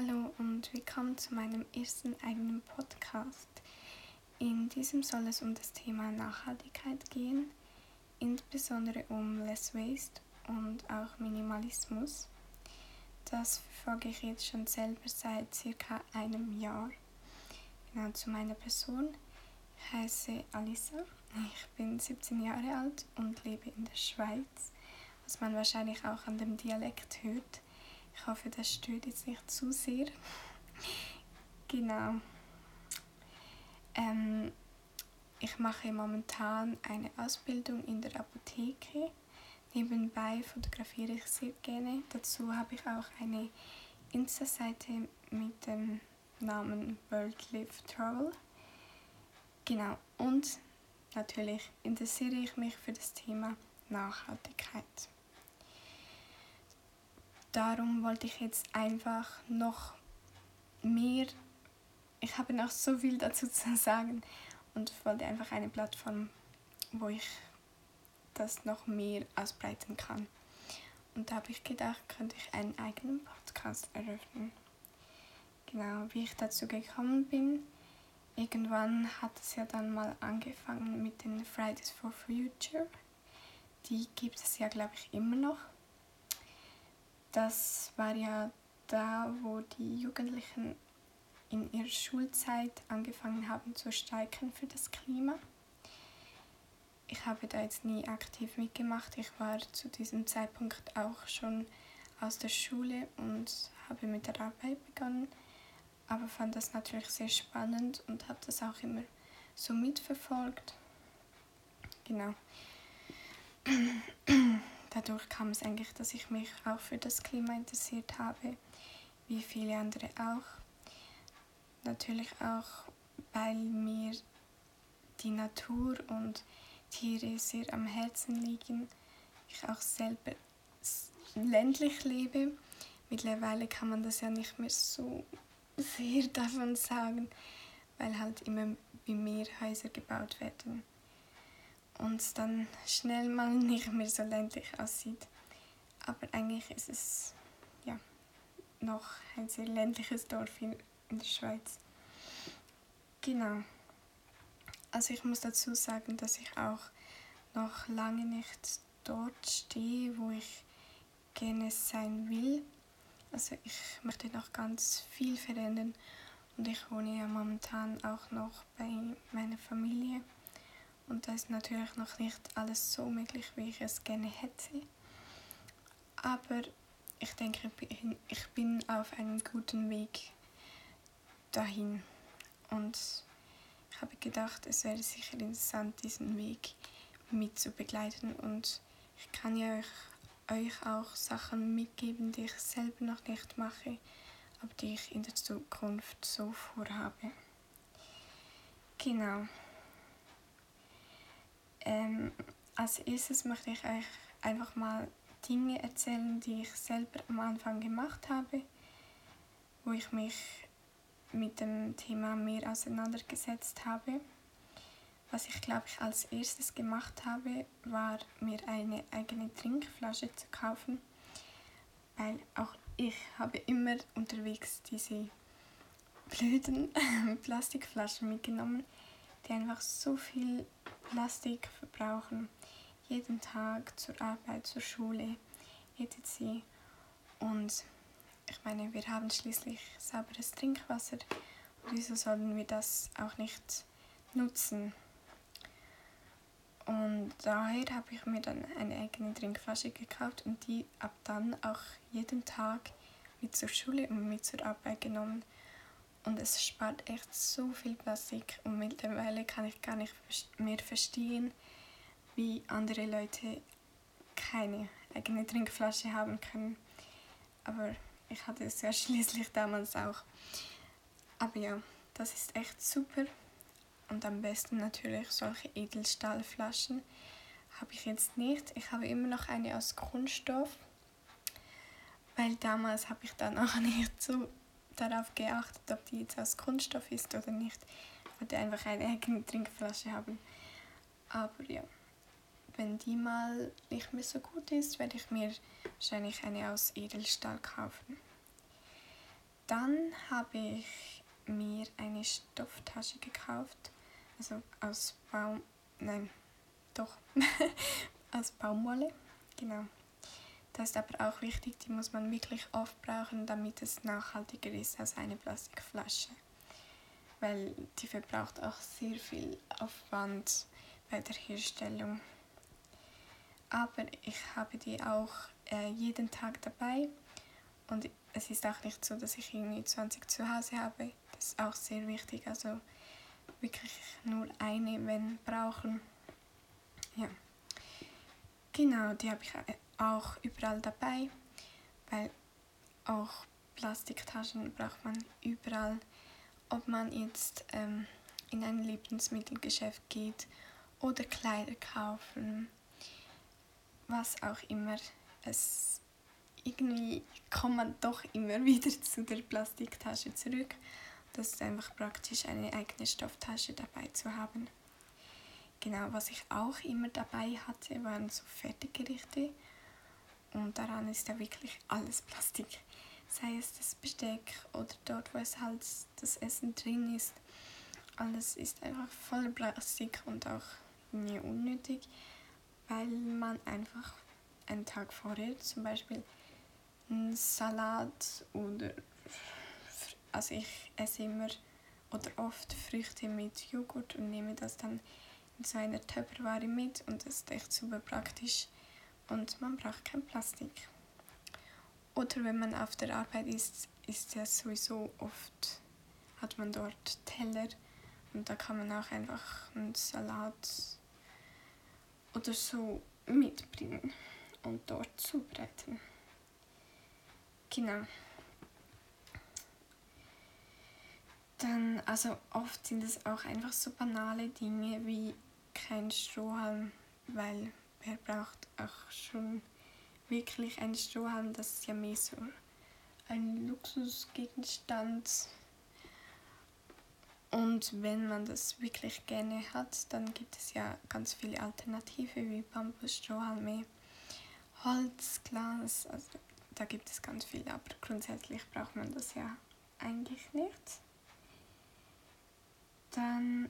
Hallo und willkommen zu meinem ersten eigenen Podcast. In diesem soll es um das Thema Nachhaltigkeit gehen, insbesondere um Less Waste und auch Minimalismus. Das verfolge ich jetzt schon selber seit circa einem Jahr. Genau zu meiner Person. Ich heiße Alissa, ich bin 17 Jahre alt und lebe in der Schweiz, was man wahrscheinlich auch an dem Dialekt hört. Ich hoffe, das stört jetzt nicht zu sehr. genau. Ähm, ich mache momentan eine Ausbildung in der Apotheke. Nebenbei fotografiere ich sehr gerne. Dazu habe ich auch eine Insta-Seite mit dem Namen World Live Travel. Genau. Und natürlich interessiere ich mich für das Thema Nachhaltigkeit darum wollte ich jetzt einfach noch mehr, ich habe noch so viel dazu zu sagen und wollte einfach eine Plattform, wo ich das noch mehr ausbreiten kann. Und da habe ich gedacht, könnte ich einen eigenen Podcast eröffnen. Genau, wie ich dazu gekommen bin. Irgendwann hat es ja dann mal angefangen mit den Fridays for Future. Die gibt es ja, glaube ich, immer noch das war ja da, wo die Jugendlichen in ihrer Schulzeit angefangen haben zu streiken für das Klima. Ich habe da jetzt nie aktiv mitgemacht. Ich war zu diesem Zeitpunkt auch schon aus der Schule und habe mit der Arbeit begonnen, aber fand das natürlich sehr spannend und habe das auch immer so mitverfolgt. Genau dadurch kam es eigentlich, dass ich mich auch für das Klima interessiert habe, wie viele andere auch. Natürlich auch, weil mir die Natur und Tiere sehr am Herzen liegen. Ich auch selber ländlich lebe. Mittlerweile kann man das ja nicht mehr so sehr davon sagen, weil halt immer wie mehr Häuser gebaut werden und dann schnell mal nicht mehr so ländlich aussieht. Aber eigentlich ist es ja noch ein sehr ländliches Dorf in, in der Schweiz. Genau. Also ich muss dazu sagen, dass ich auch noch lange nicht dort stehe, wo ich gerne sein will. Also ich möchte noch ganz viel verändern und ich wohne ja momentan auch noch bei meiner Familie. Und da ist natürlich noch nicht alles so möglich, wie ich es gerne hätte. Aber ich denke, ich bin auf einem guten Weg dahin. Und ich habe gedacht, es wäre sicher interessant, diesen Weg mit zu begleiten. Und ich kann ja euch, euch auch Sachen mitgeben, die ich selber noch nicht mache, aber die ich in der Zukunft so vorhabe. Genau. Ähm, als erstes möchte ich euch einfach mal Dinge erzählen, die ich selber am Anfang gemacht habe, wo ich mich mit dem Thema mehr auseinandergesetzt habe. Was ich glaube ich als erstes gemacht habe, war mir eine eigene Trinkflasche zu kaufen, weil auch ich habe immer unterwegs diese blöden Plastikflaschen mitgenommen, die einfach so viel Plastik verbrauchen. Jeden Tag zur Arbeit, zur Schule, etc. Und ich meine, wir haben schließlich sauberes Trinkwasser. Wieso sollen wir das auch nicht nutzen? Und daher habe ich mir dann eine eigene Trinkflasche gekauft und die ab dann auch jeden Tag mit zur Schule und mit zur Arbeit genommen. Und es spart echt so viel Plastik und mittlerweile kann ich gar nicht mehr verstehen, wie andere Leute keine eigene Trinkflasche haben können. Aber ich hatte es ja schließlich damals auch. Aber ja, das ist echt super. Und am besten natürlich solche Edelstahlflaschen habe ich jetzt nicht. Ich habe immer noch eine aus Kunststoff, weil damals habe ich dann auch nicht so darauf geachtet, ob die jetzt aus Kunststoff ist oder nicht. Ich wollte einfach eine eigene Trinkflasche haben. Aber ja, wenn die mal nicht mehr so gut ist, werde ich mir wahrscheinlich eine aus Edelstahl kaufen. Dann habe ich mir eine Stofftasche gekauft, also aus Baum, nein, doch, aus Baumwolle, genau. Das ist aber auch wichtig, die muss man wirklich oft brauchen, damit es nachhaltiger ist als eine Plastikflasche. Weil die verbraucht auch sehr viel Aufwand bei der Herstellung. Aber ich habe die auch äh, jeden Tag dabei und es ist auch nicht so, dass ich irgendwie 20 zu Hause habe. Das ist auch sehr wichtig. Also wirklich nur eine, wenn brauchen. Ja. Genau, die habe ich auch überall dabei, weil auch Plastiktaschen braucht man überall. Ob man jetzt ähm, in ein Lebensmittelgeschäft geht oder Kleider kaufen, was auch immer. Es irgendwie kommt man doch immer wieder zu der Plastiktasche zurück. Das ist einfach praktisch, eine eigene Stofftasche dabei zu haben. Genau, was ich auch immer dabei hatte, waren so Fertiggerichte. Und daran ist ja wirklich alles Plastik. Sei es das Besteck oder dort, wo es halt das Essen drin ist. Alles ist einfach voller Plastik und auch mir unnötig, weil man einfach einen Tag vorher zum Beispiel einen Salat oder also ich esse immer oder oft Früchte mit Joghurt und nehme das dann in so einer Tupperware mit und das ist echt super praktisch und man braucht kein Plastik. Oder wenn man auf der Arbeit ist, ist ja sowieso oft, hat man dort Teller und da kann man auch einfach einen Salat oder so mitbringen und dort zubereiten. Genau. Dann, also oft sind es auch einfach so banale Dinge wie kein Strohhalm, weil wer braucht auch schon wirklich einen Strohhalm? Das ist ja mehr so ein Luxusgegenstand. Und wenn man das wirklich gerne hat, dann gibt es ja ganz viele Alternativen wie Bambusstrohhalme, Holz, Glas, also da gibt es ganz viele, aber grundsätzlich braucht man das ja eigentlich nicht. Dann,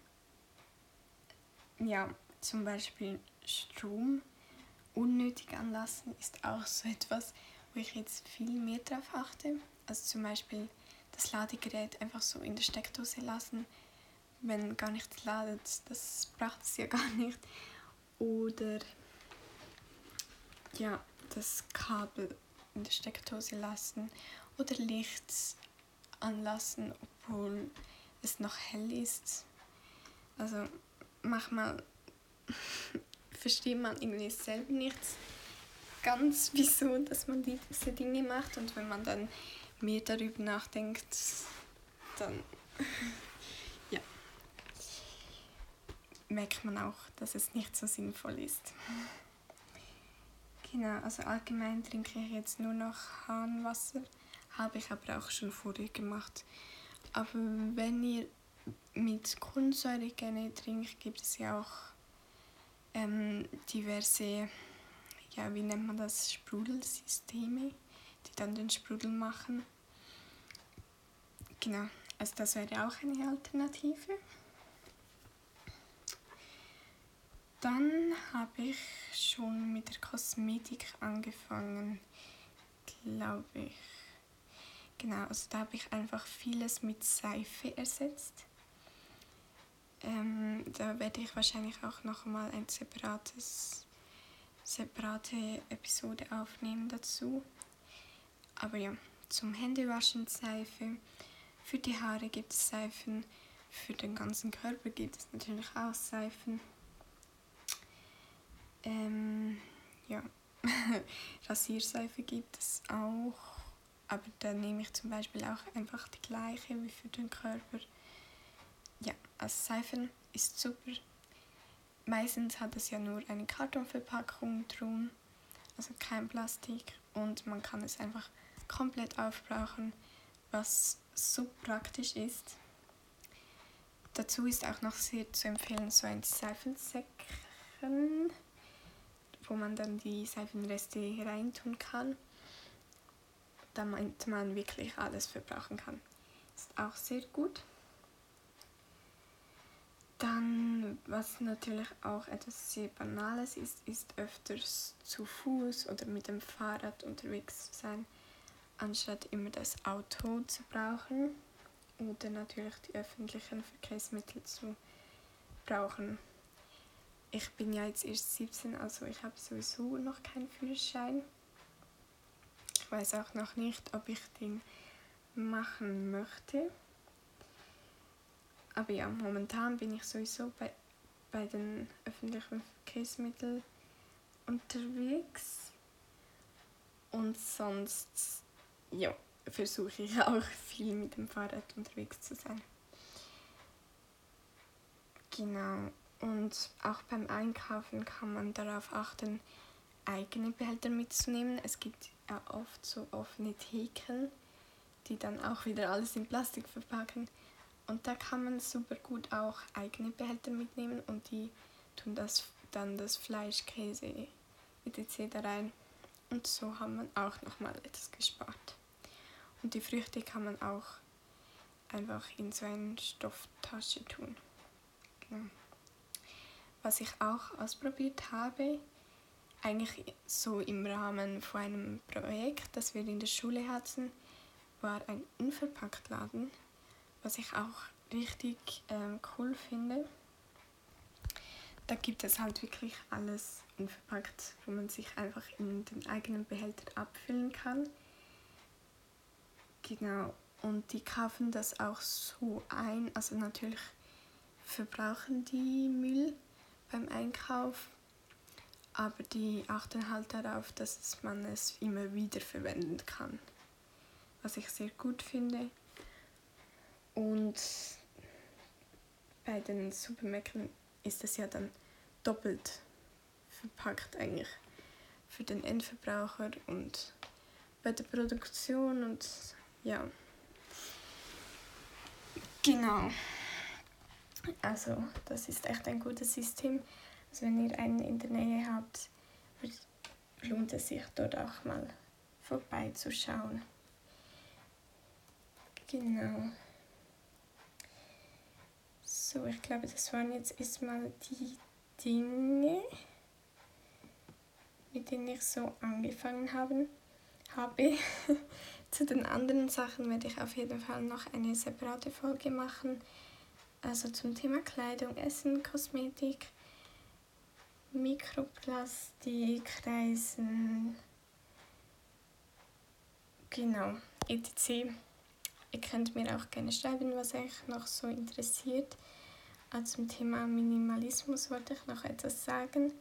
ja, zum Beispiel Strom unnötig anlassen ist auch so etwas, wo ich jetzt viel mehr drauf achte. Also zum Beispiel das Ladegerät einfach so in der Steckdose lassen, wenn gar nichts ladet. Das braucht es ja gar nicht. Oder ja, das Kabel in der Steckdose lassen oder Licht anlassen, obwohl es noch hell ist. Also manchmal versteht man irgendwie selber nicht ganz, wieso dass man diese Dinge macht und wenn man dann mehr darüber nachdenkt, dann ja, merkt man auch, dass es nicht so sinnvoll ist. Genau, also allgemein trinke ich jetzt nur noch Hahnwasser, habe ich aber auch schon vorher gemacht. Aber wenn ihr mit Kohlensäure gerne trinkt, gibt es ja auch ähm, diverse, ja, wie nennt man das, Sprudelsysteme, die dann den Sprudel machen. Genau, also das wäre auch eine Alternative. Dann habe ich schon mit der Kosmetik angefangen, glaube ich. Genau, also da habe ich einfach vieles mit Seife ersetzt. Ähm, da werde ich wahrscheinlich auch noch mal ein separates, separate Episode aufnehmen dazu. Aber ja, zum Händewaschen Seife. Für die Haare gibt es Seifen. Für den ganzen Körper gibt es natürlich auch Seifen. Ähm, ja, Rasierseife gibt es auch, aber da nehme ich zum Beispiel auch einfach die gleiche wie für den Körper. Ja, also Seifen ist super. Meistens hat es ja nur eine Kartonverpackung drum, also kein Plastik und man kann es einfach komplett aufbrauchen, was so praktisch ist. Dazu ist auch noch sehr zu empfehlen so ein Seifensäckchen wo man dann die Seifenreste reintun kann. damit man wirklich alles verbrauchen kann. Ist auch sehr gut. Dann, was natürlich auch etwas sehr Banales ist, ist öfters zu Fuß oder mit dem Fahrrad unterwegs zu sein, anstatt immer das Auto zu brauchen oder natürlich die öffentlichen Verkehrsmittel zu brauchen. Ich bin ja jetzt erst 17, also ich habe sowieso noch keinen Führerschein. Ich weiß auch noch nicht, ob ich den machen möchte. Aber ja, momentan bin ich sowieso bei, bei den öffentlichen Verkehrsmitteln unterwegs. Und sonst, ja, versuche ich auch viel mit dem Fahrrad unterwegs zu sein. Genau. Und auch beim Einkaufen kann man darauf achten, eigene Behälter mitzunehmen. Es gibt ja oft so offene Theken, die dann auch wieder alles in Plastik verpacken. Und da kann man super gut auch eigene Behälter mitnehmen und die tun das dann das Fleisch, Käse etc. rein. Und so hat man auch nochmal etwas gespart. Und die Früchte kann man auch einfach in so eine Stofftasche tun. Genau. Was ich auch ausprobiert habe, eigentlich so im Rahmen von einem Projekt, das wir in der Schule hatten, war ein Unverpacktladen was ich auch richtig ähm, cool finde. Da gibt es halt wirklich alles unverpackt, wo man sich einfach in den eigenen Behälter abfüllen kann. Genau, und die kaufen das auch so ein. Also natürlich verbrauchen die Müll beim Einkauf, aber die achten halt darauf, dass man es immer wieder verwenden kann. Was ich sehr gut finde. Und bei den Supermärkten ist es ja dann doppelt verpackt eigentlich für den Endverbraucher und bei der Produktion und ja. Genau. Also das ist echt ein gutes System. Also wenn ihr einen in der Nähe habt, lohnt es sich dort auch mal vorbeizuschauen. Genau. So, ich glaube, das waren jetzt erstmal die Dinge, mit denen ich so angefangen haben, habe. Zu den anderen Sachen werde ich auf jeden Fall noch eine separate Folge machen. Also zum Thema Kleidung, Essen, Kosmetik, Mikroplastik, Reisen, genau, etc. Ihr könnt mir auch gerne schreiben, was euch noch so interessiert. Also zum Thema Minimalismus wollte ich noch etwas sagen.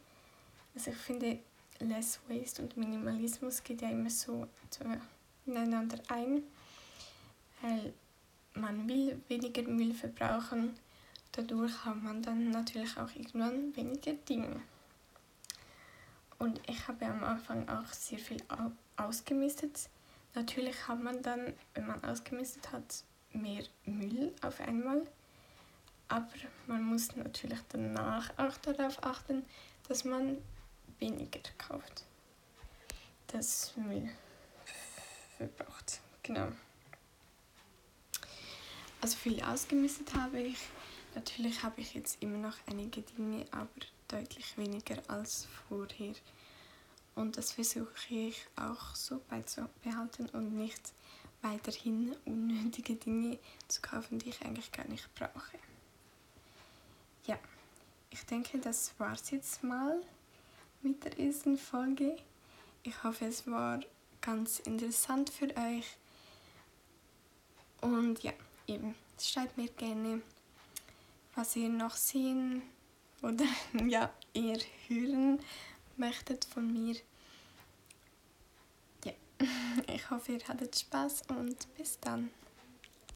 Also ich finde, Less Waste und Minimalismus geht ja immer so ineinander ein, weil man will weniger Müll verbrauchen, dadurch hat man dann natürlich auch irgendwann weniger Dinge. Und ich habe am Anfang auch sehr viel ausgemistet. Natürlich hat man dann, wenn man ausgemistet hat, mehr Müll auf einmal. Aber man muss natürlich danach auch darauf achten, dass man weniger kauft. Das Müll verbraucht. Genau. Also viel ausgemistet habe ich. Natürlich habe ich jetzt immer noch einige Dinge, aber deutlich weniger als vorher. Und das versuche ich auch so beizubehalten und nicht weiterhin unnötige Dinge zu kaufen, die ich eigentlich gar nicht brauche ja, ich denke, das war es jetzt mal mit der ersten Folge. Ich hoffe, es war ganz interessant für euch. Und ja, eben, schreibt mir gerne, was ihr noch sehen oder ja, eher hören möchtet von mir. Ja, ich hoffe, ihr hattet Spaß und bis dann.